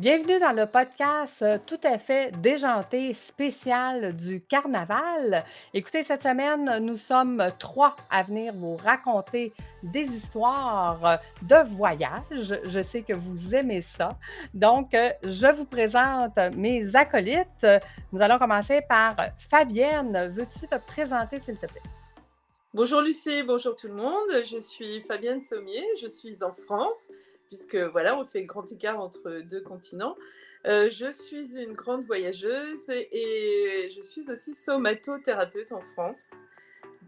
Bienvenue dans le podcast euh, tout à fait déjanté spécial du carnaval. Écoutez, cette semaine, nous sommes trois à venir vous raconter des histoires de voyage. Je sais que vous aimez ça. Donc, euh, je vous présente mes acolytes. Nous allons commencer par Fabienne. Veux-tu te présenter, s'il te plaît? Bonjour Lucie, bonjour tout le monde. Je suis Fabienne Sommier, je suis en France puisque voilà, on fait grand écart entre deux continents. Euh, je suis une grande voyageuse et, je suis aussi somatothérapeute en France.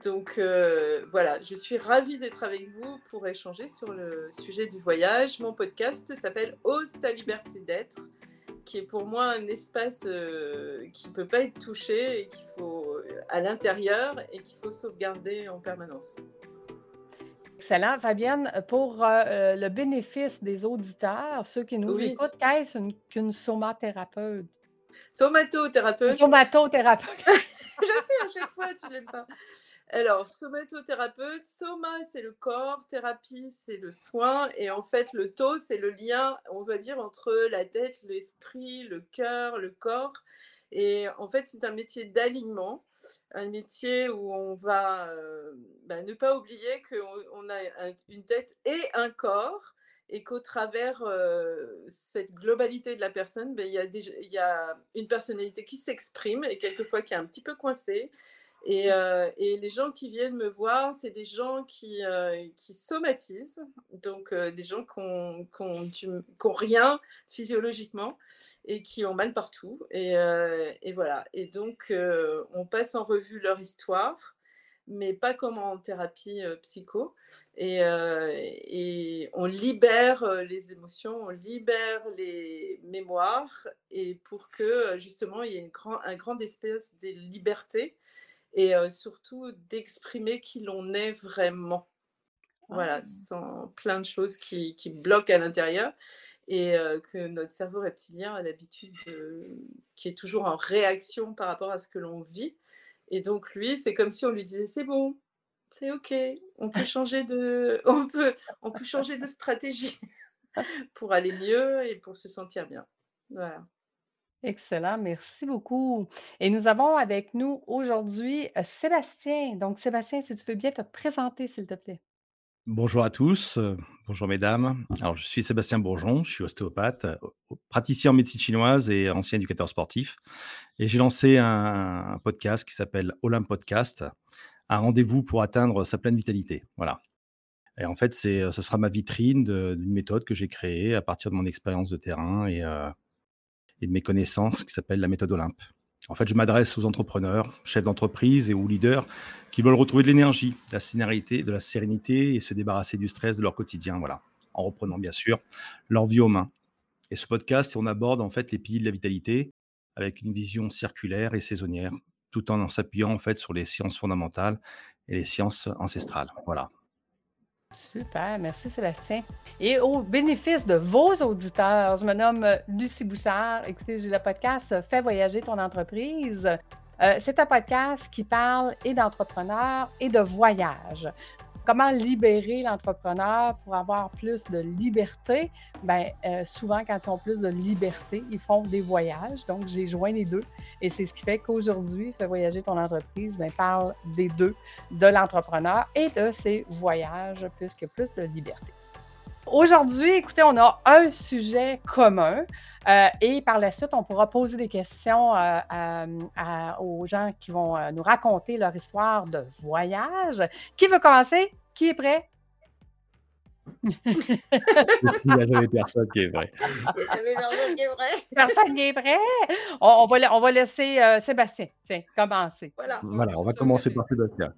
Donc euh, voilà, je suis ravie d'être avec vous pour échanger sur le sujet du voyage. Mon podcast s'appelle Ose ta liberté d'être, qui est pour moi un espace euh, qui ne peut pas être touché et qu'il faut à l'intérieur et qu'il faut sauvegarder en permanence. Excellent. Fabienne, pour euh, euh, le bénéfice des auditeurs, ceux qui nous écoutent, qu'est-ce qu'une somathérapeute? Somatothérapeute. Somatothérapeute. Je sais, à chaque fois, tu l'aimes pas. Alors, somatothérapeute, soma, c'est le corps, thérapie, c'est le soin, et en fait, le to, c'est le lien, on va dire, entre la tête, l'esprit, le cœur, le corps. Et en fait, c'est un métier d'alignement, un métier où on va euh, bah, ne pas oublier qu'on a une tête et un corps et qu'au travers euh, cette globalité de la personne, ben, il y, a une personnalité qui s'exprime et quelquefois qui est un petit peu coincée euh, et, les gens qui viennent me voir, c'est des gens qui, euh, somatisent, donc euh, des gens qui n'ont rien physiologiquement et qui ont mal partout. Et, voilà. Et donc, on passe en revue leur histoire, mais pas comme en thérapie psycho. Et, on libère les émotions, on libère les mémoires, et pour que justement il y ait une grand, un grand espèce de liberté et surtout d'exprimer qui l'on est vraiment. Voilà, ah. sans plein de choses qui, qui bloquent à l'intérieur et que notre cerveau reptilien a l'habitude qui est toujours en réaction par rapport à ce que l'on vit. Et donc lui, c'est comme si on lui disait c'est bon, c'est ok, on peut changer de, on peut, on peut changer de stratégie pour aller mieux et pour se sentir bien. Voilà. Excellent, merci beaucoup. Et nous avons avec nous aujourd'hui euh, Sébastien. Donc, Sébastien, si tu veux bien te présenter, s'il te plaît. Bonjour à tous, euh, bonjour mesdames. Alors, je suis Sébastien Bourgeon, je suis ostéopathe, euh, praticien en médecine chinoise et ancien éducateur sportif. Et j'ai lancé un, podcast qui s'appelle Olympe Podcast, un rendez-vous pour atteindre sa pleine vitalité. Voilà. Et en fait, c'est, ce sera ma vitrine d'une méthode que j'ai créée à partir de mon expérience de terrain et, et de mes connaissances qui s'appelle la méthode Olympe. En fait, je m'adresse aux entrepreneurs, chefs d'entreprise et aux leaders qui veulent retrouver de l'énergie, de la sérénité, de la sérénité et se débarrasser du stress de leur quotidien, voilà, en reprenant bien sûr leur vie aux mains. Et ce podcast, on aborde en fait les piliers de la vitalité avec une vision circulaire et saisonnière, tout en s'appuyant en fait sur les sciences fondamentales et les sciences ancestrales. Voilà. Super, merci Sébastien. Et au bénéfice de vos auditeurs, je me nomme Lucie Bouchard. Écoutez, j'ai le podcast Fais voyager ton entreprise. Euh, c'est un podcast qui parle et d'entrepreneurs et de voyage. Comment libérer l'entrepreneur pour avoir plus de liberté? Bien, euh, souvent, quand ils ont plus de liberté, ils font des voyages. Donc, j'ai joint les deux. Et c'est ce qui fait qu'aujourd'hui, Fais voyager ton entreprise bien, parle des deux, de l'entrepreneur et de ses voyages, puisque plus de liberté. Aujourd'hui, écoutez, on a un sujet commun euh, et par la suite, on pourra poser des questions euh, aux gens qui vont euh, nous raconter leur histoire de voyage. Qui veut commencer? Qui est prêt? Il n'y a jamais personne qui est vrai. personne qui est vrai. Personne qui est vrai. On, va, on va, laisser Sébastien tiens, commencer. Voilà. voilà, on va commencer par Sébastien.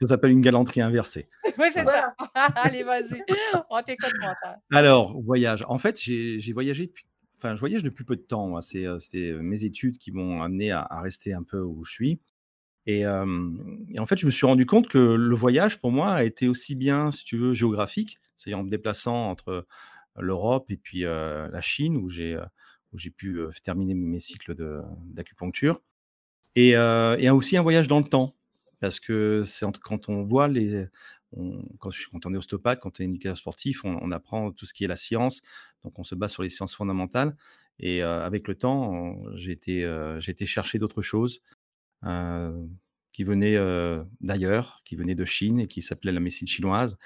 ça s'appelle une galanterie inversée. Oui, c'est ça. Allez, vas-y. On t'écoute, mon cher. Alors, voyage. En fait, j'ai voyagé depuis enfin, je voyage depuis peu de temps. C'est mes études qui m'ont amené à, rester un peu où je suis. Et, en fait, je me suis rendu compte que le voyage, pour moi, a été aussi bien, si tu veux, géographique, c'est-à-dire en me déplaçant entre l'Europe et puis la Chine, où j'ai pu terminer mes cycles d'acupuncture, et, et aussi un voyage dans le temps, parce que c'est quand on voit les, on quand je quand on est ostéopathe, quand on est éducateur sportif, on on apprend tout ce qui est la science, donc on se base sur les sciences fondamentales et heu, avec le temps, j'ai été, j'ai été chercher d'autres choses, heu, qui venaient, heu, d'ailleurs, qui venaient de Chine et qui s'appelaient la médecine chinoise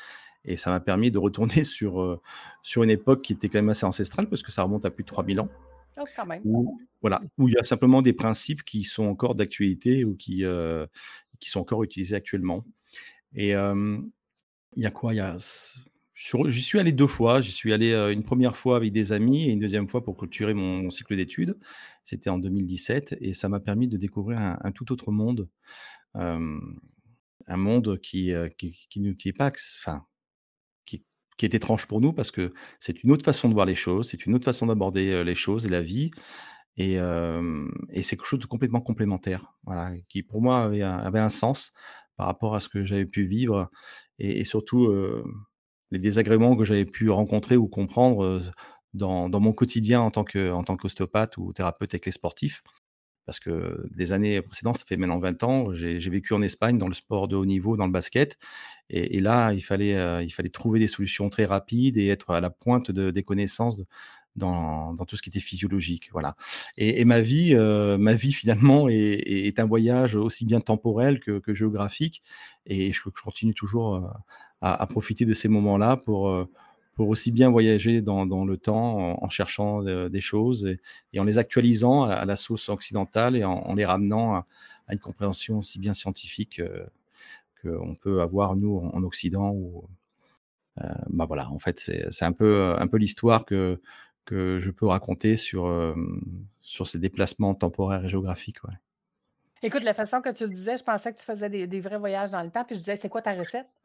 et ça m'a permis de retourner sur, sur une époque qui était quand même assez ancestrale parce que ça remonte à plus de 3000 ans. Oh, quand même. Où voilà, où il y a simplement des principes qui sont encore d'actualité ou qui, qui sont encore utilisés actuellement et il y a quoi? J'y suis allé 2 fois. J'y suis allé, une première fois avec des amis et une deuxième fois pour clôturer mon cycle d'études. C'était en 2017 et ça m'a permis de découvrir un tout autre monde, un monde qui, qui est pas enfin, qui est étrange pour nous parce que c'est une autre façon de voir les choses, c'est une autre façon d'aborder, les choses et la vie et c'est quelque chose de complètement complémentaire, qui pour moi avait un sens par rapport à ce que j'avais pu vivre et surtout, heu, les désagréments que j'avais pu rencontrer ou comprendre, dans mon quotidien en tant que qu'ostéopathe ou thérapeute avec les sportifs. Parce que des années précédentes, ça fait maintenant 20 ans, j'ai vécu en Espagne dans le sport de haut niveau, dans le basket et là, il fallait, heu, il fallait trouver des solutions très rapides et être à la pointe de des connaissances dans tout ce qui était physiologique, voilà. Et ma vie, heu, ma vie finalement est un voyage aussi bien temporel que que géographique. Et je je continue toujours, heu, à profiter de ces moments-là pour, heu, pour aussi bien voyager dans le temps en cherchant, des choses et en les actualisant à la sauce occidentale et en les ramenant à une compréhension aussi bien scientifique, heu, qu'on peut avoir nous en en Occident heu, bah, voilà, en fait, c'est un peu, un peu l'histoire que que je peux raconter sur, hem, sur ces déplacements temporaires et géographiques, ouais. Écoute, la façon que tu le disais, je pensais que tu faisais des des vrais voyages dans le temps, puis je disais: «C'est quoi ta recette?»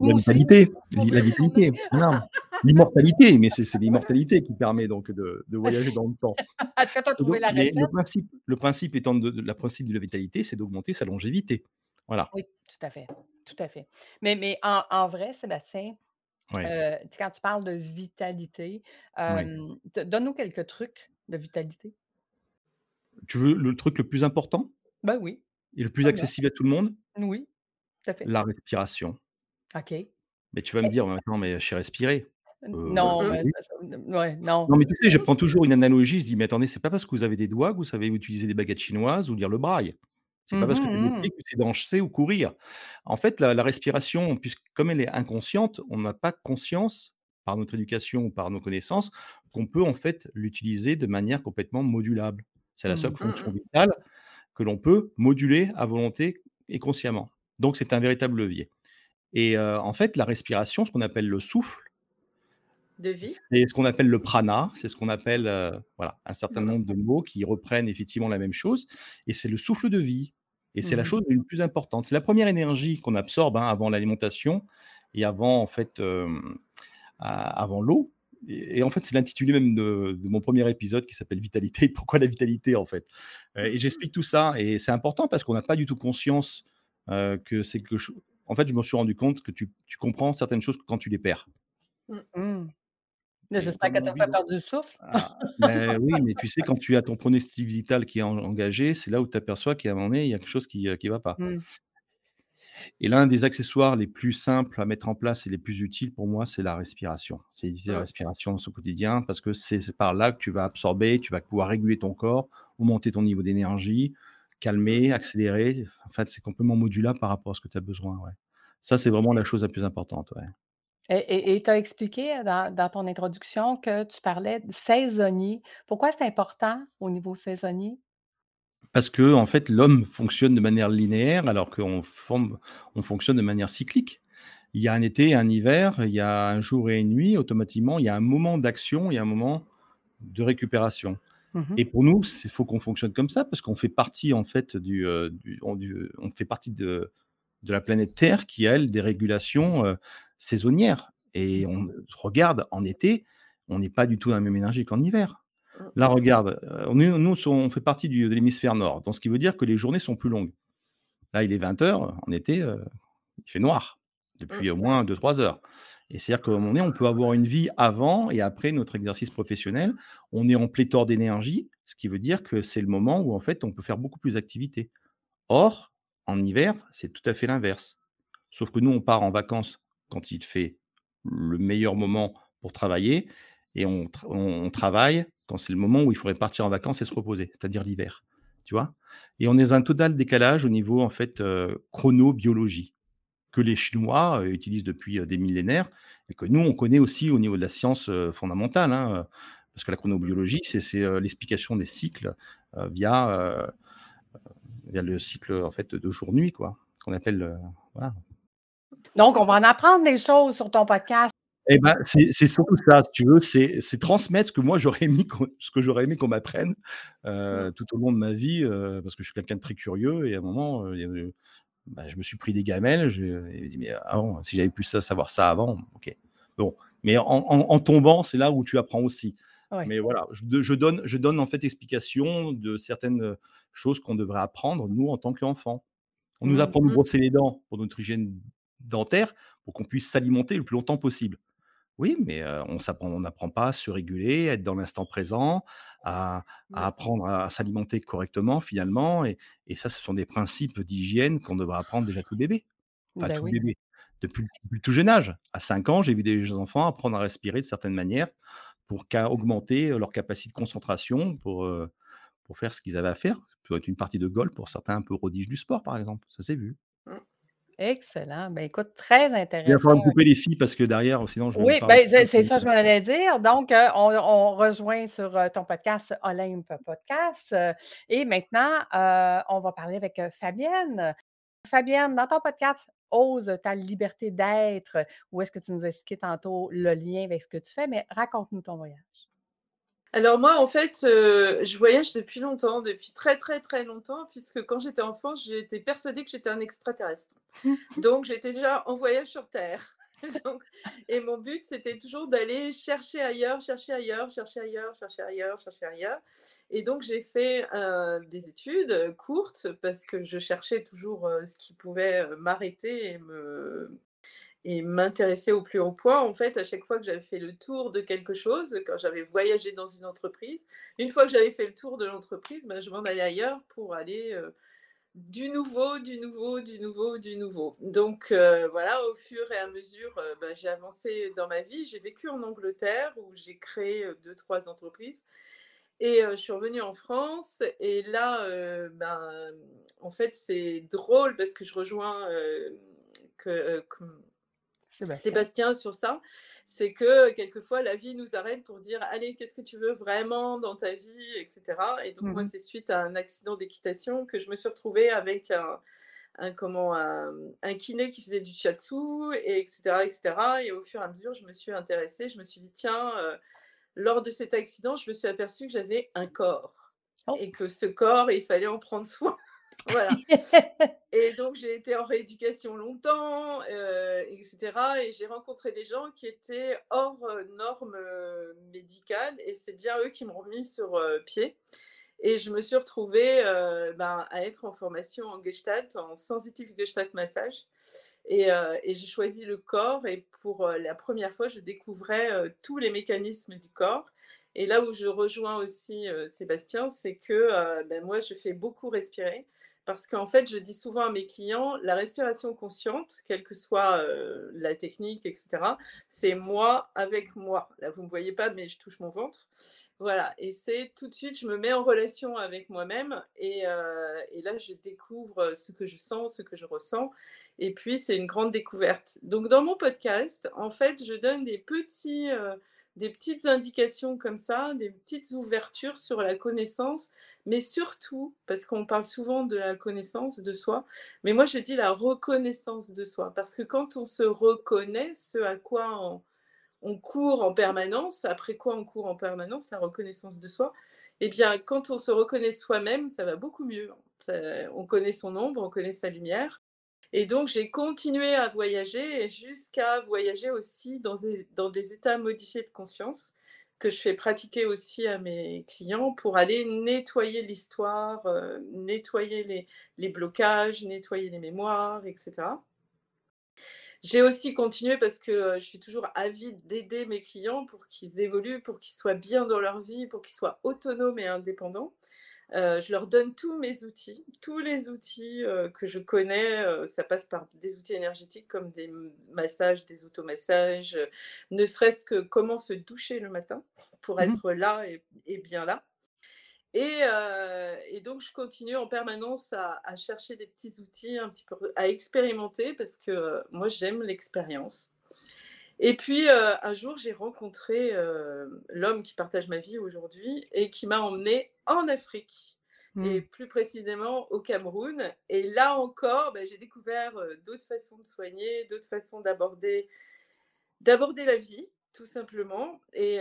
La vitalité, la vitalité, non, l'immortalité, mais c'est l'immortalité qui permet donc de de voyager dans le temps Est-ce que tu as trouvé donc la le recette? principe le principe étant de de la principe de la vitalité, c'est d'augmenter sa longévité, voilà. Oui, tout à fait, tout à fait. Mais mais en en vrai, Sébastien, Tu sais, quand tu parles de vitalité, donne-nous quelques trucs de vitalité. Tu veux le truc le plus important? Ben oui, Et le plus accessible à tout le monde? Oui, tout à fait. La respiration. OK. Mais tu vas me Et dire: «Mais attends, mais je sais respirer». Heu, non, mais oui. ça, ouais, non. Non, mais tu sais, je prends toujours une analogie, je dis: «Mais attendez, c'est pas parce que vous avez des doigts que vous savez utiliser des baguettes chinoises ou lire le braille. C'est Mmh pas parce que tu as des mh, pieds mmh. que sais danser ou courir». En fait, la la respiration, puisque comme elle est inconsciente, on n'a pas conscience, par notre éducation ou par nos connaissances, qu'on peut en fait l'utiliser de manière complètement modulable. C'est la seule Mmh. Mmh fonction vitale que l'on peut moduler à volonté et consciemment. Donc c'est un véritable levier et en fait, la respiration, ce qu'on appelle le souffle De vie? c'est ce qu'on appelle le prana, c'est ce qu'on appelle, voilà, un certain Mmh nombre de mots qui reprennent effectivement la même chose et c'est le souffle de vie et c'est Mmh la mh. chose le plus importante. C'est la 1re énergie qu'on absorbe, hein, avant l'alimentation et avant en fait, avant l'eau et et en fait, c'est l'intitulé même de de mon 1er épisode qui s'appelle «Vitalité». Pourquoi la vitalité, en fait? Heu Mmh et j'explique tout ça et c'est important parce qu'on n'a pas du tout conscience, heu, que c'est quelque cho en fait, je me suis rendu compte que tu tu comprends certaines choses que quand tu les perds. Mmh. Mmh. J'espère que tu as vit pas perdu le souffle. ah, mais oui, mais tu sais, quand tu as ton pronostic vital qui est en engagé, c'est là où tu aperçois qu'à un moment donné, il y a quelque chose qui, heu, qui va pas. Mmh. Et l'un des accessoires les plus simples à mettre en place et les plus utiles pour moi, c'est la respiration. C'est utiliser la Mmh. respiration dans son quotidien parce que c'est par là que tu vas absorber, tu vas pouvoir réguler ton corps, augmenter ton niveau d'énergie, Mmh. calmer, accélérer. En fait, c'est complètement modulable par rapport à ce que tu as besoin, ouais. Ça, c'est vraiment OK. la chose la plus importante, ouais. Et tu as expliqué dans dans ton introduction que tu parlais de saisonnier. Pourquoi c'est important au niveau saisonnier? Parce qu'en fait, l'homme fonctionne de manière linéaire alors qu'on on fonctionne de manière cyclique. Il y a un été, un hiver, il y a un jour et une nuit, automatiquement, il y a un moment d'action et un moment de récupération Mmh mh. et pour nous, c'est faut qu'on fonctionne comme ça parce qu'on fait partie, en fait, du, on du on fait partie de de la planète Terre qui a, elle, des régulations, saisonnières et Mmh. on regarde, en été, on n'est pas du tout dans la même énergie qu'en hiver. Mmh. Là, regarde, nous on fait partie du de l'hémisphère nord, donc ce qui veut dire que les journées sont plus longues. Là, il est 20:00, en été, il fait noir Mmh. depuis au moins 2-3 heures et c'est-à-dire moment donné, on peut avoir une vie avant et après notre exercice professionnel. On est en pléthore d'énergie, ce qui veut dire que c'est le moment où, en fait, on peut faire beaucoup plus d'activités. Or, En hiver, c'est tout à fait l'inverse. Sauf que nous, on part en vacances quand il fait le meilleur moment pour travailler et on, tra- on- on travaille quand c'est le moment où il faudrait partir en vacances et se reposer, c'est-à-dire l'hiver. Tu vois? Et on est dans un total décalage au niveau en fait euh, chronobiologie que les Chinois euh, utilisent depuis euh, des millénaires et que nous on connaît aussi au niveau de la science fondamentale, hein, parce que la chronobiologie c'est l'explication des cycles via via le cycle en fait de jour-nuit quoi, qu'on appelle Donc, on va en apprendre des choses sur ton podcast. Eh ben, c'est surtout ça, si tu veux, c'est transmettre ce que moi j'aurais aimé qu'on ce que j'aurais aimé qu'on m'apprenne, heu, tout au long de ma vie, heu, parce que je suis quelqu'un de très curieux et à un moment, avait bah, je me suis pris des gamelles, je me dis: «Mais avant, si j'avais pu ça savoir ça avant, OK». Bon, mais en en en tombant, c'est là où tu apprends aussi. Mais voilà, je donne je donne en fait explication de certaines, choses qu'on devrait apprendre, nous, en tant qu'enfants. On nous apprend à Mhm. brosser les dents pour notre hygiène dentaire, pour qu'on puisse s'alimenter le plus longtemps possible. Oui, mais on n'apprend pas à se réguler, à être dans l'instant présent, à apprendre à s'alimenter correctement finalement et et ça, ce sont des principes d'hygiène qu'on devrait apprendre déjà tout bébé. Enfin Ben tout oui. bébé, depuis tout jeune âge. À 5 ans, j'ai vu des enfants apprendre à respirer de certaines manières pour augmenter, leur capacité de concentration pour, pour faire ce qu'ils avaient à faire. Ça peut être une partie de golf pour certains un peu prodiges du sport, par exemple, ça s'est vu. Excellent. Ben écoute, très Il va intéressant. falloir me couper les filles parce que derrière, sinon je vais Oui, ben, c'est ça que je m'en allais dire. Donc, heu, on on rejoint sur, heu, ton podcast Olympe Podcast, heu et maintenant, on va parler avec, Fabienne. Fabienne, dans ton podcast «Ose ta liberté d'être», où est-ce que tu nous as expliqué tantôt le lien avec ce que tu fais, mais raconte-nous ton voyage. Alors moi, en fait, heu, je voyage depuis longtemps, depuis très, très, très longtemps, puisque quand j'étais enfant, j'étais persuadée que j'étais un extraterrestre. Donc j'étais déjà en voyage sur terre. Donc et mon but, c'était toujours d'aller chercher ailleurs, chercher ailleurs, chercher ailleurs, chercher ailleurs, chercher ailleurs et donc j'ai fait, heu, des études, courtes parce que je cherchais toujours, heu, ce qui pouvait, m'arrêter et me et m'intéresser au plus haut point. En fait, à chaque fois que j'avais fait le tour de quelque chose, quand j'avais voyagé dans une entreprise, une fois que j'avais fait le tour de l'entreprise, bah, je m'en allais ailleurs pour aller, heu, du nouveau, du nouveau, du nouveau, du nouveau. Donc heu, voilà, au fur et à mesure, heu, bah, j'ai avancé dans ma vie. J'ai vécu en Angleterre où j'ai créé, heu, 2-3 entreprises et je suis revenue en France et là, ben, en fait, c'est drôle parce que je rejoins, que, Sébastien. Sébastien sur ça, c'est que quelquefois la vie nous arrête pour dire allez qu'est-ce que tu veux vraiment dans ta vie, etc. Et donc moi Mmh c'est suite à un accident d'équitation que je me suis retrouvée avec un, un comment un, un kiné qui faisait du shiatsu et etc etc. Et au fur et à mesure je me suis intéressée, je me suis dit tiens euh, lors de cet accident je me suis aperçue que j'avais un corps Oh! et que ce corps il fallait en prendre soin. Voilà. Et donc j'ai été en rééducation longtemps, heu, et cetera et j'ai rencontré des gens qui étaient hors, heu, normes, heu, médicales et c'est bien eux qui m'ont remis sur, pied. Et je me suis retrouvée, ben, à être en formation en gestalt, en sensitive gestalt massage. Et j'ai choisi le corps et pour, la première fois, je découvrais, tous les mécanismes du corps. Et là où je rejoins aussi, Sébastien, c'est que, ben, moi, je fais beaucoup respirer parce qu'en fait, je dis souvent à mes clients: «La respiration consciente, quelle que soit, heu, la technique et cetera, c'est moi avec moi». Là, vous ne me voyez pas, mais je touche mon ventre. Voilà et c'est tout de suite, je me mets en relation avec moi-même et heu et là, je découvre, ce que je sens, ce que je ressens et puis c'est une grande découverte. Donc dans mon podcast, en fait, je donne des petits, heu, des petites indications comme ça, des petites ouvertures sur la connaissance, mais surtout, parce qu'on parle souvent de la connaissance de soi, mais moi je dis la reconnaissance de soi. Parce que quand on se reconnaît, ce à quoi on court en permanence, après quoi on court en permanence, la reconnaissance de soi, eh bien quand on se reconnaît soi-même, ça va beaucoup mieux. On connaît son ombre, on connaît sa lumière et donc j'ai continué à voyager jusqu'à voyager aussi dans des états modifiés de conscience, que je fais pratiquer aussi à mes clients pour aller nettoyer l'histoire, heu, nettoyer les blocages, nettoyer les mémoires et cetera. J'ai aussi continué parce que, heu, je suis toujours avide d'aider mes clients pour qu'ils évoluent, pour qu'ils soient bien dans leur vie, pour qu'ils soient autonomes et indépendants. Euh, je leur donne tous mes outils, tous les outils euh, que je connais. euh, ça passe par des outils énergétiques comme des massages, des automassages, ne serait-ce que comment se doucher le matin pour Mhm. être là et, et bien là. Et, et donc, je continue en permanence à, à chercher des petits outils, un petit peu à expérimenter parce que moi, j'aime l'expérience. Et puis, euh, un jour, j'ai rencontré euh, l'homme qui partage ma vie aujourd'hui et qui m'a emmené en Afrique et Mm. plus précisément au Cameroun. Et là encore, ben, j'ai découvert euh, d'autres façons de soigner, d'autres façons d'aborder d'aborder la vie, tout simplement. Et,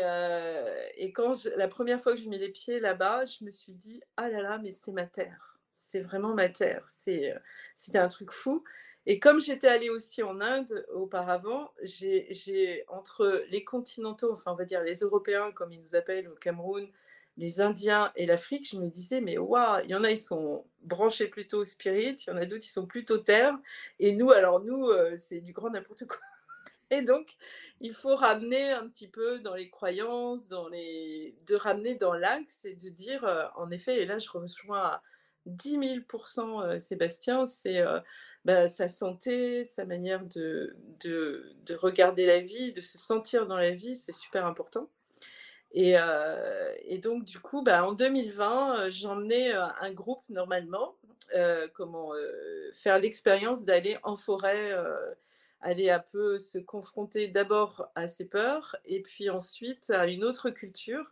et quand je- la première fois que j'ai mis les pieds là-bas, je me suis dit, ah là là, mais c'est ma terre. C'est vraiment ma terre. C'est, c'était un truc fou. Et comme j'étais allée aussi en Inde auparavant, j'ai, entre les continentaux, enfin on va dire les Européens comme ils nous appellent au Cameroun, les Indiens et l'Afrique, je me disais, mais waouh, il y en a, ils sont branchés plutôt spirit, il y en a d'autres, ils sont plutôt terre. Et nous, alors nous, euh, c'est du grand n'importe quoi. Et donc, il faut ramener un petit peu dans les croyances, dans les... de ramener dans l'axe et de dire, euh, en effet, et là je rejoins 10 000 euh, Sébastien, c'est euh, bah, sa santé, sa manière de, de, de regarder la vie, de se sentir dans la vie, c'est super important. Et, euh, donc, du coup, bah, en 2020, euh, j'emmenais un groupe normalement, comment faire l'expérience d'aller en forêt, aller un peu se confronter d'abord à ses peurs, et puis ensuite à une autre culture,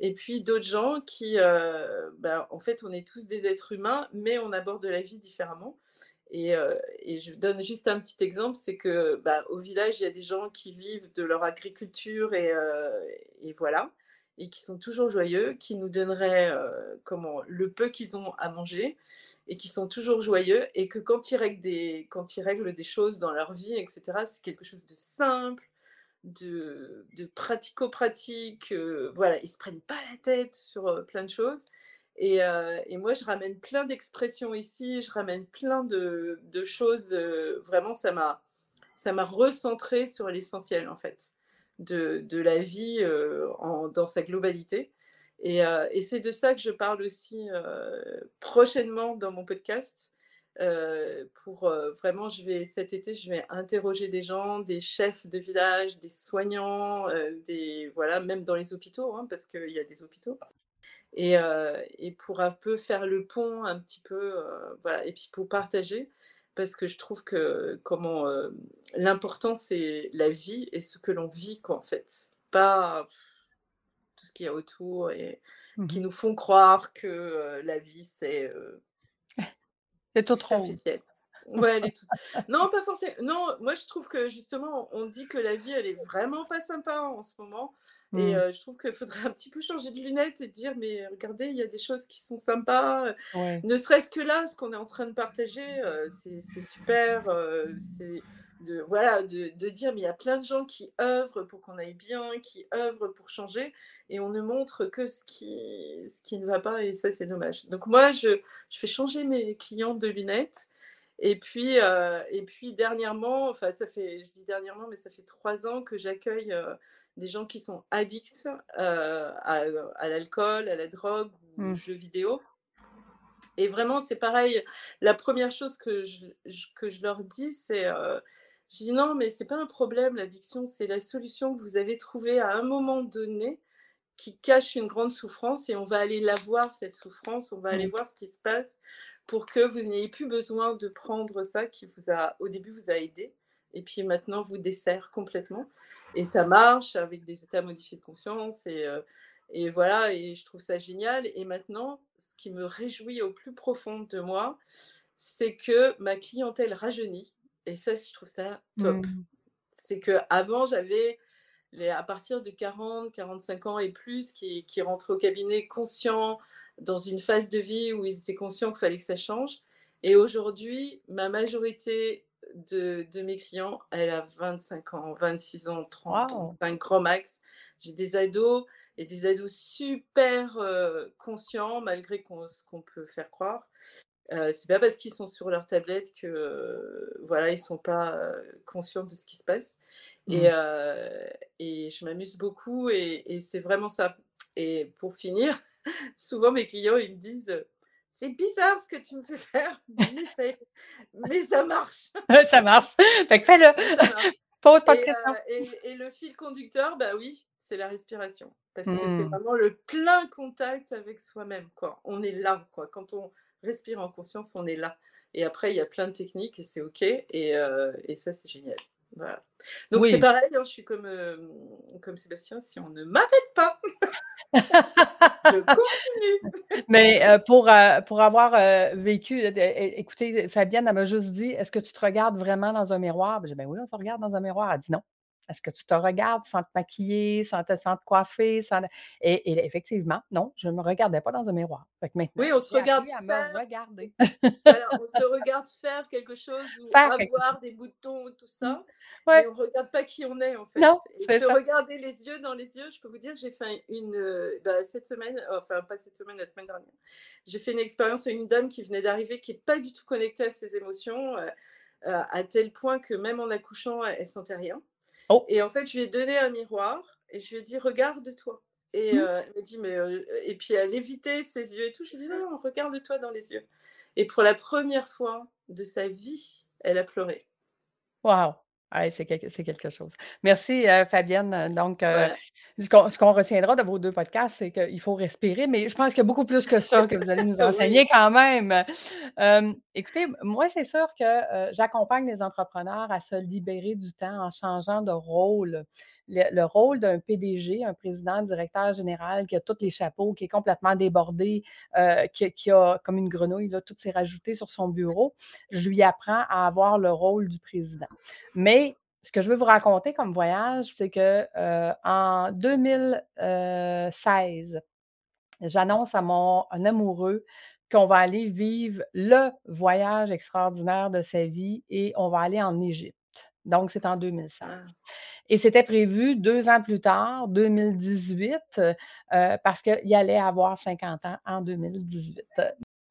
et puis d'autres gens qui, bah, en fait, on est tous des êtres humains, mais on aborde la vie différemment. Et, euh, et je donne juste un petit exemple, c'est que bah, au village, il y a des gens qui vivent de leur agriculture et, euh, et voilà, et qui sont toujours joyeux, qui nous donneraient euh, comment le peu qu'ils ont à manger, et qui sont toujours joyeux, et que quand ils règlent des, quand ils règlent des choses dans leur vie, etc., c'est quelque chose de simple, de, de pratico-pratique. euh, voilà, ils se prennent pas la tête sur euh, plein de choses. Et, euh, et moi, je ramène plein d'expressions ici, je ramène plein de, de choses. vraiment, ça m'a, ça m'a recentré sur l'essentiel, en fait, de, de la vie en- dans sa globalité. Et, et c'est de ça que je parle aussi prochainement dans mon podcast. Euh, pour euh, vraiment, je vais cet été, je vais interroger des gens, des chefs de village, des soignants, euh, des voilà, même dans les hôpitaux, hein, parce qu'il y a des hôpitaux. Et, et pour un peu faire le pont, un petit peu, voilà, et puis pour partager, parce que je trouve que comment l'important c'est la vie et ce que l'on vit, quoi, en fait, pas tout ce qu'il y a autour et qui Mhm. nous font croire que la vie c'est C'est tout rose. superficiel. Ouais, elle est toute... Non, pas forcément. Non, moi je trouve que justement, on dit que la vie, elle est vraiment pas sympa en ce moment. Et Mm. euh, je trouve qu'il faudrait un petit peu changer de lunettes et dire, mais regardez, il y a des choses qui sont sympas. Ouais. Ne serait-ce que là, ce qu'on est en train de partager, euh, c'est c'est super. euh, c'est de, voilà, de, de dire, mais il y a plein de gens qui œuvrent pour qu'on aille bien, qui œuvrent pour changer, et on ne montre que ce qui, ce qui ne va pas, et ça, c'est dommage. Donc moi, je, je fais changer mes clients de lunettes. Et puis, euh, et puis dernièrement, enfin ça fait, je dis dernièrement, mais ça fait trois ans que j'accueille euh, des gens qui sont addicts euh, à, à l'alcool, à la drogue ou aux Mm. jeux vidéo. Et vraiment, c'est pareil. La première chose que je, je- que je leur dis, c'est, je dis non, mais c'est pas un problème, l'addiction, c'est la solution que vous avez trouvée à un moment donné qui cache une grande souffrance et on va aller la voir, cette souffrance, on va aller Mm. voir ce qui se passe pour que vous n'ayez plus besoin de prendre ça qui vous a, au début, vous a aidé et puis maintenant vous dessert complètement. Et ça marche avec des états modifiés de conscience et, euh, et voilà, et je trouve ça génial. Et maintenant, ce qui me réjouit au plus profond de moi, c'est que ma clientèle rajeunit. Et ça, je trouve ça top. Mm. C'est que avant j'avais les, à partir de 40, 45 ans et plus qui, qui rentraient au cabinet conscients dans une phase de vie où ils étaient conscients qu'il fallait que ça change. Et aujourd'hui, ma majorité de, de mes clients, elle a 25 ans, 26 ans, 30, Wow. 35 grand max. J'ai des ados et des ados super euh, conscients malgré qu'on, ce qu'on peut faire croire. Euh, c'est pas parce qu'ils sont sur leur tablette que euh, voilà ils sont pas euh, conscients de ce qui se passe et, Mm. euh, et je m'amuse beaucoup et, et c'est vraiment ça Et pour finir, souvent mes clients, ils me disent, «C'est bizarre ce que tu me fais faire, mais ça marche!» Ça marche. Fait fais-le! Pose pas de questions. et le fil conducteur, bah oui, c'est la respiration. Parce que c'est Mmh. vraiment le plein contact avec soi-même, quoi. On est là, quoi. Quand on respire en conscience, on est là et après il y a plein de techniques et c'est OK et heu et ça, c'est génial. Voilà. Donc c'est pareil, hein, je suis comme, hem, comme Sébastien, si on ne m'arrête pas je continue! Mais heu, pour, pour avoir, vécu, écoutez, Fabienne, elle m'a juste dit: «Est-ce que tu te regardes vraiment dans un miroir?» Ben, j'ai dit: «Ben oui, on se regarde dans un miroir». Elle dit: «Non. Est-ce que tu te regardes sans te maquiller, sans te sans te coiffer, sans» et et effectivement, non, je ne me regardais pas dans un miroir. Oui, on se regarde à me regarder. on se regarde faire quelque chose ou Faire quelque chose. avoir des boutons ou tout Mmh. ça, on regarde pas qui on est, en fait Non, et se ça. regarder les yeux dans les yeux, je peux vous dire, j'ai fait une, heu, bah, cette semaine, enfin pas cette semaine, la semaine dernière. J'ai fait une expérience avec une dame qui venait d'arriver, qui est pas du tout connectée à ses émotions, heu heu, à tel point que même en accouchant, elle sentait rien Oh! et en fait, je lui ai donné un miroir et je lui ai dit: «Regarde-toi» et Mmh. heu, elle m'a dit: «Mais heu» et puis elle évitait ses yeux et tout. Je lui ai dit: «Non, non, regarde-toi dans les yeux» et pour la 1re fois de sa vie, elle a pleuré. Waouh! Ouais, c'est quelque chose. Merci, heu, Fabienne. Donc Voilà. ce qu'on retiendra de vos 2 podcasts, c'est qu'il faut respirer, mais je pense qu'il y a beaucoup plus que ça que vous allez nous Oui. enseigner quand même. Écoutez, moi, c'est sûr que, j'accompagne les entrepreneurs à se libérer du temps en changeant de rôle. Le le rôle d'un PDG, un président directeur général qui a tous les chapeaux, qui est complètement débordé, qui a comme une grenouille là, tout s'est rajouté sur son bureau. Je lui apprends à avoir le rôle du président. Mais ce que je veux vous raconter comme voyage, c'est que, en 2000, heu, 16, j'annonce à mon amoureux qu'on va aller vivre le voyage extraordinaire de sa vie et on va aller en Égypte. Donc c'est en 2016 Ah. et c'était prévu 2 ans plus tard, 2018, heu, parce qu'il allait avoir 50 ans en 2018.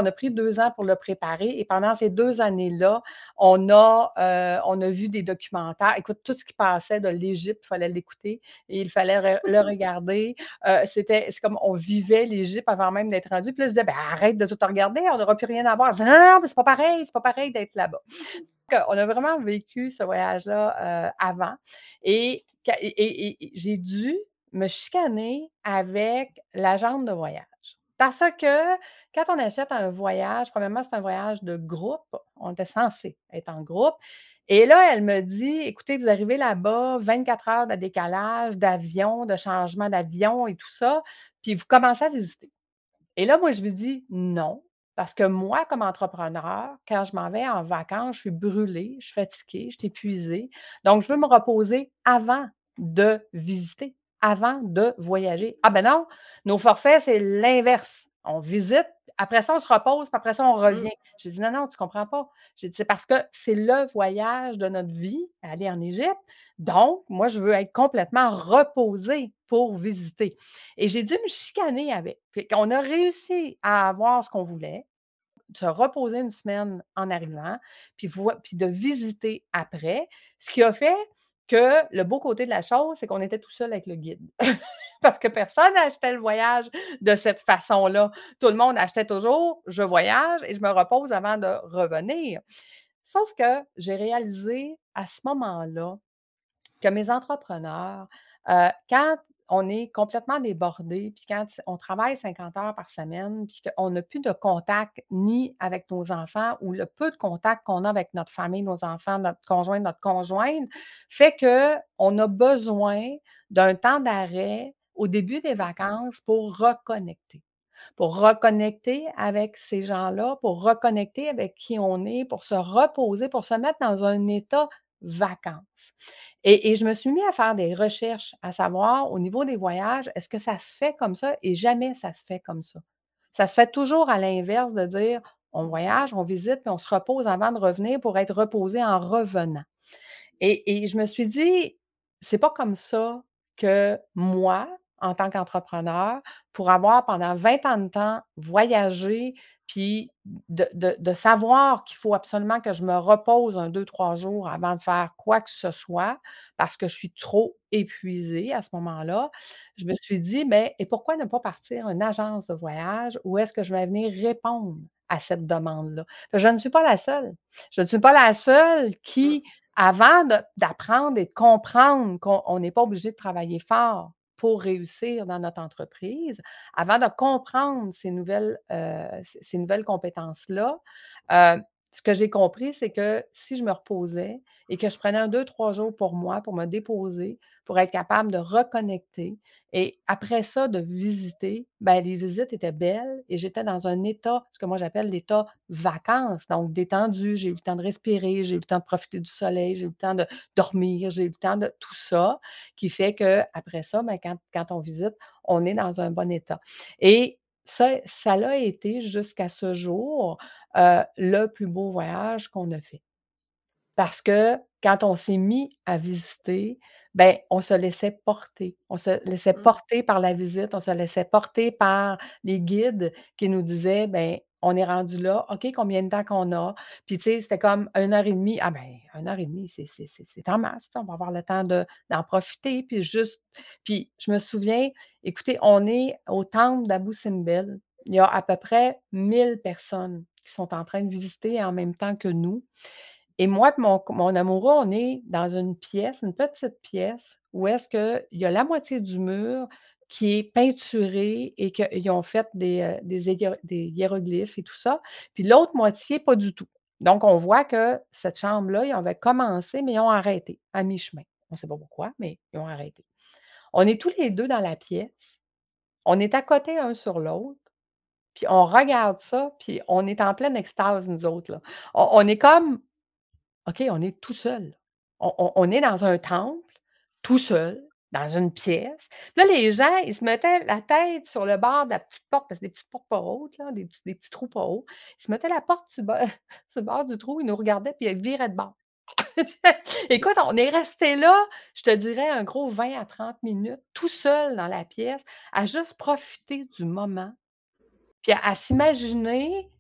On a pris 2 ans pour le préparer et pendant ces 2 années-là, on a, heu, on a vu des documentaires. Écoute, tout ce qui passait de l'Égypte, il fallait l'écouter et il fallait re le regarder. Heu, c'était c'est comme on vivait l'Égypte avant même d'être rendu. Puis là, je disais: «Ben, arrête de tout regarder, on n'aura plus rien à voir». Elle disait: «Non, non, c'est pas pareil, c'est pas pareil d'être là-bas». Donc on a vraiment vécu ce voyage-là, avant et qua et et et j'ai dû me chicaner avec l'agente de voyage. Parce que quand on achète un voyage, premièrement, c'est un voyage de groupe. On était censés être en groupe et là, elle me dit: «Écoutez, vous arrivez là-bas, 24 heures de décalage, d'avion, de changement d'avion et tout ça, puis vous commencez à visiter». Et là, moi, je lui dis: «Non», parce que moi, comme entrepreneur, quand je m'en vais en vacances, je suis brûlée, je suis fatiguée, je suis épuisée. Donc je veux me reposer avant de visiter, avant de voyager. «Ah ben non, nos forfaits, c'est l'inverse. On visite, après ça, on se repose, puis après ça, on Mmh. revient». J'ai dit: «Non, non, tu comprends pas». J'ai dit: «C'est parce que c'est le voyage de notre vie, aller en Égypte. Donc moi, je veux être complètement reposée pour visiter» et j'ai dû me chicaner avec. Qu'on a réussi à avoir ce qu'on voulait, se reposer 1 semaine en arrivant, puis de visiter après. Ce qui a fait que le beau côté de la chose, c'est qu'on était tout seul avec le guide. Parce que personne achetait le voyage de cette façon-là. Tout le monde achetait toujours: «Je voyage et je me repose avant de revenir». Sauf que j'ai réalisé à ce moment-là que mes entrepreneurs, heu, quand on est complètement débordés, puis quand on travaille 50 heures par semaine, puis qu'on n'a plus de contact ni avec nos enfants ou le peu de contact qu'on a avec notre famille, nos enfants, notre conjoint, notre conjointe, fait qu'on a besoin d'un temps d'arrêt au début des vacances pour reconnecter. Pour reconnecter avec ces gens-là, pour reconnecter avec qui on est, pour se reposer, pour se mettre dans un état vacances et je me suis mis à faire des recherches, à savoir au niveau des voyages, est-ce que ça se fait comme ça? Et jamais ça se fait comme ça. Ça se fait toujours à l'inverse de dire: «On voyage, on visite, puis on se repose avant de revenir pour être reposé en revenant» et et je me suis dit: «C'est pas comme ça que moi, en tant qu'entrepreneur, pour avoir pendant 20 ans de temps voyagé, puis de de de savoir qu'il faut absolument que je me repose un 2-3 jours avant de faire quoi que ce soit, parce que je suis trop épuisée à ce moment-là. Je me suis dit: «Mais et pourquoi ne pas partir une agence de voyage où est-ce que je vais venir répondre à cette demande-là?» je ne suis pas la seule. Je ne suis pas la seule Mmh. qui, avant d'apprendre et de comprendre qu'on on n'est pas obligé de travailler fort pour réussir dans notre entreprise, avant de comprendre ces nouvelles, nouvelles compétences-là, heu, ce que j'ai compris, c'est que si je me reposais et que je prenais un 2-3 jours pour moi, pour me déposer, pour être capable de reconnecter et après ça, de visiter, ben les visites étaient belles et j'étais dans un état, ce que moi j'appelle l'état vacances, donc détendu. J'ai eu le temps de respirer, j'ai eu le temps de profiter du soleil, j'ai eu le temps de dormir, j'ai eu le temps de tout ça, qui fait qu'après ça, ben quand quand on visite, on est dans un bon état et ça ça l'a été jusqu'à ce jour, heu, le plus beau voyage qu'on a fait. Parce que quand on s'est mis à visiter, ben, on se laissait porter. On se laissait Mmh. porter par la visite, on se laissait porter par les guides qui nous disaient: «Ben, on est rendu là, OK, combien de temps qu'on a?» puis tu sais, c'était comme 1 heure et demie. Ah ben, 1 heure et demie, c'est en masse, on va avoir le temps de d'en profiter, puis juste puis je me souviens, écoutez, on est au temple d'Abou Simbel. Il y a à peu près 1000 personnes qui sont en train de visiter en même temps que nous. Et moi et mon mon amoureux, on est dans une pièce, une petite pièce où est-ce qu'il y a la moitié du mur qui est peinturé et qu'ils ont fait des, heu, des hiéro des hiéroglyphes et tout ça, puis l'autre moitié, pas du tout. Donc on voit que cette chambre-là, ils avaient commencé, mais ils ont arrêté à mi-chemin. On ne sait pas pourquoi, mais ils ont arrêté. On est tous les 2 dans la pièce, on est à côté un sur l'autre, puis on regarde ça, puis on est en pleine extase, nous autres, là. On est comme OK, on est tout seul. On est dans un temple, tout seul, dans une pièce. Là, les gens, ils se mettaient la tête sur le bord de la petite porte, parce que des petites portes pas hautes, des petits trous pas hauts. Ils se mettaient la porte sur le bord du trou, ils nous regardaient, puis ils viraient de bord. Écoute, on est restés là, je te dirais un gros 20 à 30 minutes, tout seul dans la pièce, à juste profiter du moment, puis à à s'imaginer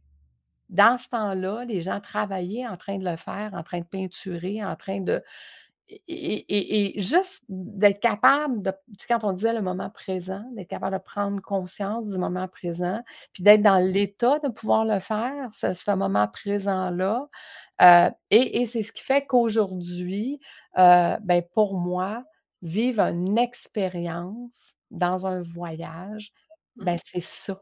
dans ce temps-là, les gens travaillaient en train de le faire, en train de peinturer, en train de et et et et juste d'être capable de tu sais, quand on disait le moment présent, d'être capable de prendre conscience du moment présent, puis d'être dans l'état de pouvoir le faire, ce ce moment présent-là, heu et et c'est ce qui fait qu'aujourd'hui, heu, ben, pour moi, vivre une expérience dans un voyage, ben, Mmh. c'est ça.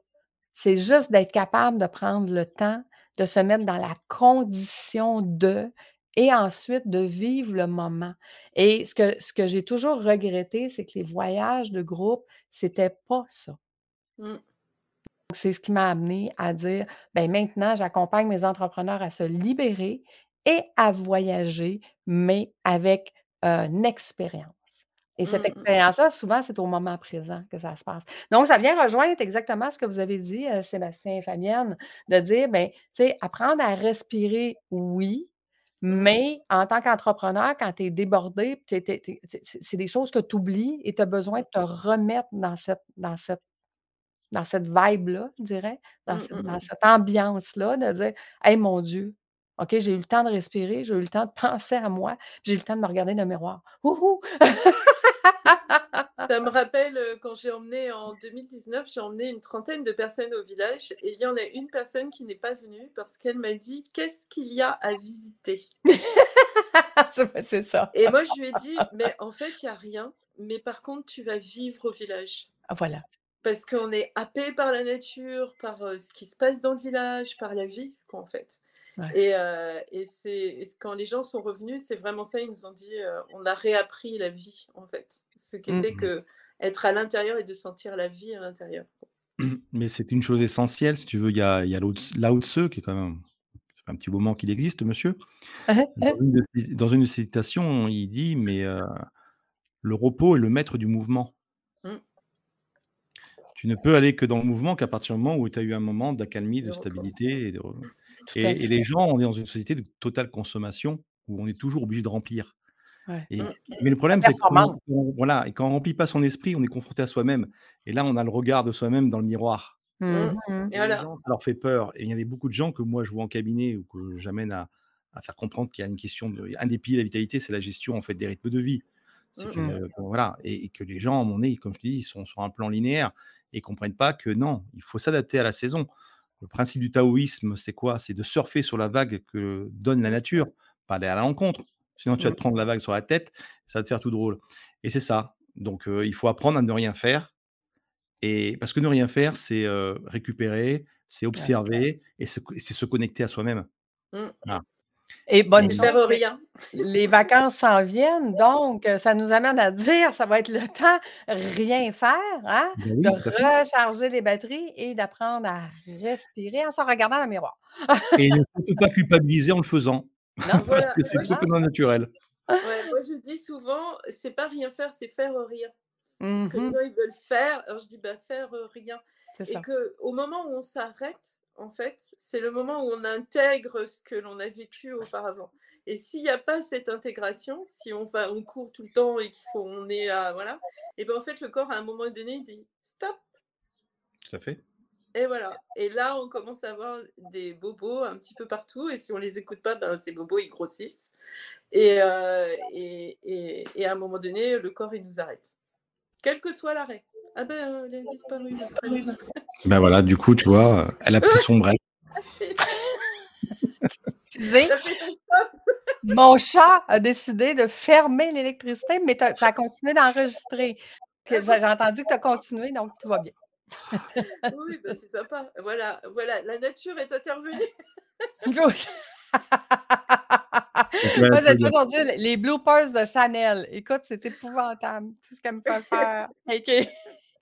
C'est juste d'être capable de prendre le temps de se mettre dans la condition de et ensuite de vivre le moment. Et ce que ce que j'ai toujours regretté, c'est que les voyages de groupe, c'était pas ça. Mmh. C'est ce qui m'a amenée à dire: «Beh, maintenant, j'accompagne mes entrepreneurs à se libérer et à voyager, mais avec, heu, une expérience» et cette Mmh mh. expérience-là, souvent, c'est au moment présent que ça se passe. Donc ça vient rejoindre exactement ce que vous avez dit, heu, Sébastien et Fabienne, de dire, ben, tu sais, apprendre à respirer, oui, Mmh. Mais en tant qu'entrepreneur, quand tu es débordé, c'est des choses que tu oublies et tu as besoin Mmh. de te remettre dans cette dans cette dans cette vibe-là, je dirais, dans Mmh cette mh dans mh. cette ambiance-là, de dire: «Hey, mon Dieu, OK, j'ai eu le temps de respirer, j'ai eu le temps de penser à moi, j'ai eu le temps de me regarder dans le miroir. Wouhou!» Ça me rappelle, heu, quand j'ai emmené en 2019, j'ai emmené une trentaine de personnes au village et il y en a une personne qui n'est pas venue parce qu'elle m'a dit: «Qu'est-ce qu'il y a à visiter?» C'est ça. et moi, je lui ai dit: «Mais en fait, il y a rien, mais par contre, tu vas vivre au village». Ah voilà, Parce qu'on est happé par la nature, par, heu, ce qui se passe dans le village, par la vie, quoi, en fait ouais. et c'est quand les gens sont revenus, c'est vraiment ça, ils nous ont dit, heu: «On a réappris la vie», en fait. Ce Mmh. qu'était qu'être à l'intérieur et de sentir la vie à l'intérieur. Mais c'est une chose essentielle, si tu veux, il y a il y a Lao Tse qui est quand même un petit moment qu'il existe monsieur. Dans une de ses dans une de ses citations, il dit: «Mais, heu, le repos est le maître du mouvement». Mmh, Tu ne peux aller que dans le mouvement qu'à partir du moment où tu as eu un moment d'accalmie, de stabilité et de et les gens, on est dans une société de totale consommation où on est toujours obligé de remplir ouais. et Mmh, mais le problème, c'est que quand performance. on voilà et quand on remplit pas son esprit, on est confronté à soi-même et là, on a le regard de soi-même dans le miroir Mmh. Et Et gens, ça leur fait peur. Et il y avait beaucoup de gens que moi je vois en cabinet ou que j'amène à, à faire comprendre qu'il y a une question de. Un des piliers de la vitalité, c'est la gestion en fait des rythmes de vie. C'est que Mmh. Euh, voilà, et, et que les gens, à moment donné, comme je te dis, ils sont sur un plan linéaire et comprennent pas que non, il faut s'adapter à la saison. Le principe du taoïsme, c'est quoi? C'est de surfer sur la vague que donne la nature, pas aller à l'encontre. Sinon, tu vas Mm. te prendre la vague sur la tête, ça va te faire tout drôle. Et c'est ça. Donc, euh, il faut apprendre à ne rien faire et parce que ne rien faire, c'est, heu, récupérer, c'est observer et c'est se connecter à soi-même. Mmh. Et bonne chose, faire les, rien. les vacances s'en viennent, donc euh, ça nous amène à dire ça va être le temps rien faire, hein, bah, de recharger les batteries et d'apprendre à respirer en se regardant dans le miroir. et ne surtout pas culpabiliser en le faisant Non? parce Voilà. que c'est complètement naturel. ouais, moi, je dis souvent, c'est pas rien faire, c'est faire rien. Parce que les Mhm. gens, ils veulent faire. Alors, je dis, bah, faire euh, rien. C'est Et qu'au moment où on s'arrête, en fait, c'est le moment où on intègre ce que l'on a vécu auparavant. Et s'il n'y a pas cette intégration, si on va, on court tout le temps et qu'il faut, on est à, voilà, et ben en fait, le corps, à un moment donné, il dit stop. Tout à fait. Et voilà. Et là, on commence à avoir des bobos un petit peu partout. Et si on les écoute pas, ben, ces bobos, ils grossissent. Et, euh, et, et, et à un moment donné, le corps, il nous arrête. Quel que soit l'arrêt. Ah ben, elle a disparu. disparu. Ben voilà, du coup, tu vois, elle a pris son break. Mon chat a décidé de fermer l'électricité, mais t'as- ça a continué d'enregistrer. J'ai entendu que tu as continué, donc tout va bien. Oui, ben, c'est sympa. Voilà, voilà, la nature est intervenue. Moi, j'ai toujours dit les bloopers de Chanel. Écoute, c'est épouvantable. Tout ce qu'elle me fait faire. Quelqu'un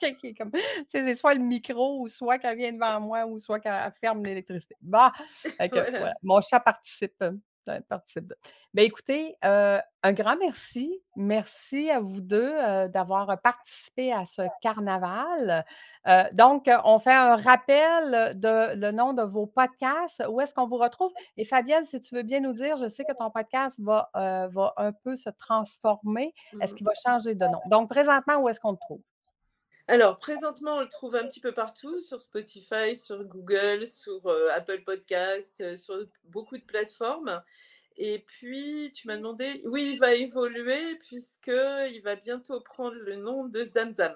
comme. C'est soit le micro, ou soit qu'elle vient devant moi, ou soit qu'elle ferme l'électricité. Bon, Voilà. voilà. Mon chat participe. euh, euh, participe. de- Ben, écoutez, euh, un grand merci. Merci à vous deux euh, d'avoir participé à ce carnaval. Euh, donc, euh, on fait un rappel de le nom de vos podcasts. Où est-ce qu'on vous retrouve? Et Fabienne, si tu veux bien nous dire, je sais que ton podcast va, euh, va un peu se transformer. Est-ce Mhm. qu'il va changer de nom? Donc, présentement, où est-ce qu'on le trouve? Alors, présentement, on le trouve un petit peu partout, sur Spotify, sur Google, sur euh, Apple Podcast, euh, sur beaucoup de plateformes. Et puis, tu m'as demandé, oui, il va évoluer puisqu'il va bientôt prendre le nom de Zamzam.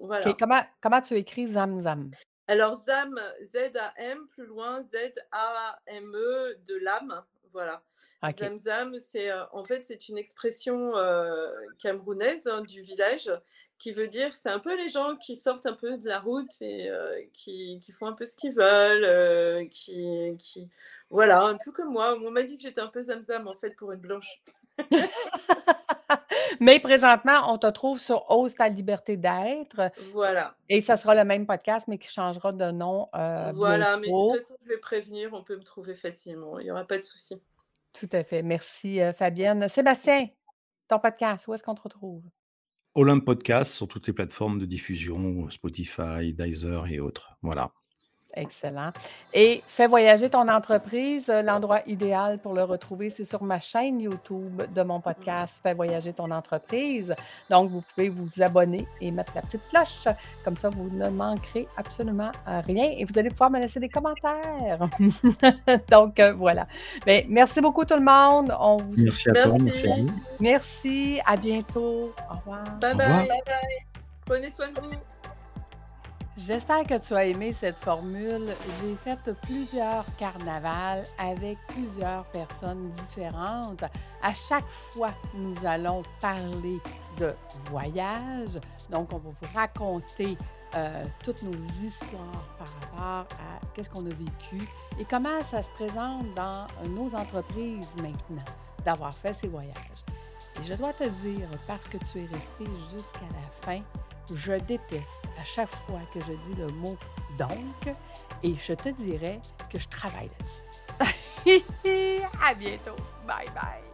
Voilà. Comment, comment tu écris Zamzam? Alors, Zam, Z-A-M, plus loin, Z-A-M-E, de l'âme. Voilà. OK. Zamzam, c'est euh, en fait c'est une expression euh, camerounaise hein, du village qui veut dire c'est un peu les gens qui sortent un peu de la route et euh, qui, qui font un peu ce qu'ils veulent, euh, qui, qui voilà un peu comme moi. On m'a dit que j'étais un peu Zamzam en fait pour une blanche. Mais présentement, on te trouve sur Ose ta liberté d'être. Voilà, Et ça sera le même podcast, mais qui changera de nom euh, voilà. Mais de toute façon je vais prévenir, on peut me trouver facilement, il n'y aura pas de souci. Tout à fait. Merci, euh, Fabienne. Sébastien, ton podcast, où est-ce qu'on te retrouve? Olympe Podcast sur toutes les plateformes de diffusion, Spotify, Deezer et autres. Voilà. Excellent. Et fais voyager ton entreprise. euh, L'endroit idéal pour le retrouver, c'est sur ma chaîne YouTube de mon podcast Fais voyager ton entreprise. Donc, vous pouvez vous abonner et mettre la petite cloche. Comme ça, vous ne manquerez absolument à rien et vous allez pouvoir me laisser des commentaires. Donc, euh, voilà. Ben, merci beaucoup tout le monde. On vous Merci à toi, Merci. merci à vous. merci. À bientôt. Au revoir. Bye Au bye, revoir. bye bye. Prenez soin de vous. J'espère que tu as aimé cette formule. J'ai fait plusieurs carnavals avec plusieurs personnes différentes. À chaque fois, nous allons parler de voyage. Donc, on va vous raconter euh, toutes nos histoires par rapport à qu'est-ce qu'on a vécu et comment ça se présente dans nos entreprises maintenant d'avoir fait ces voyages. Et je dois te dire, parce que tu es resté jusqu'à la fin, je déteste à chaque fois que je dis le mot donc et je te dirais que je travaille là-dessus. à bientôt. Bye bye.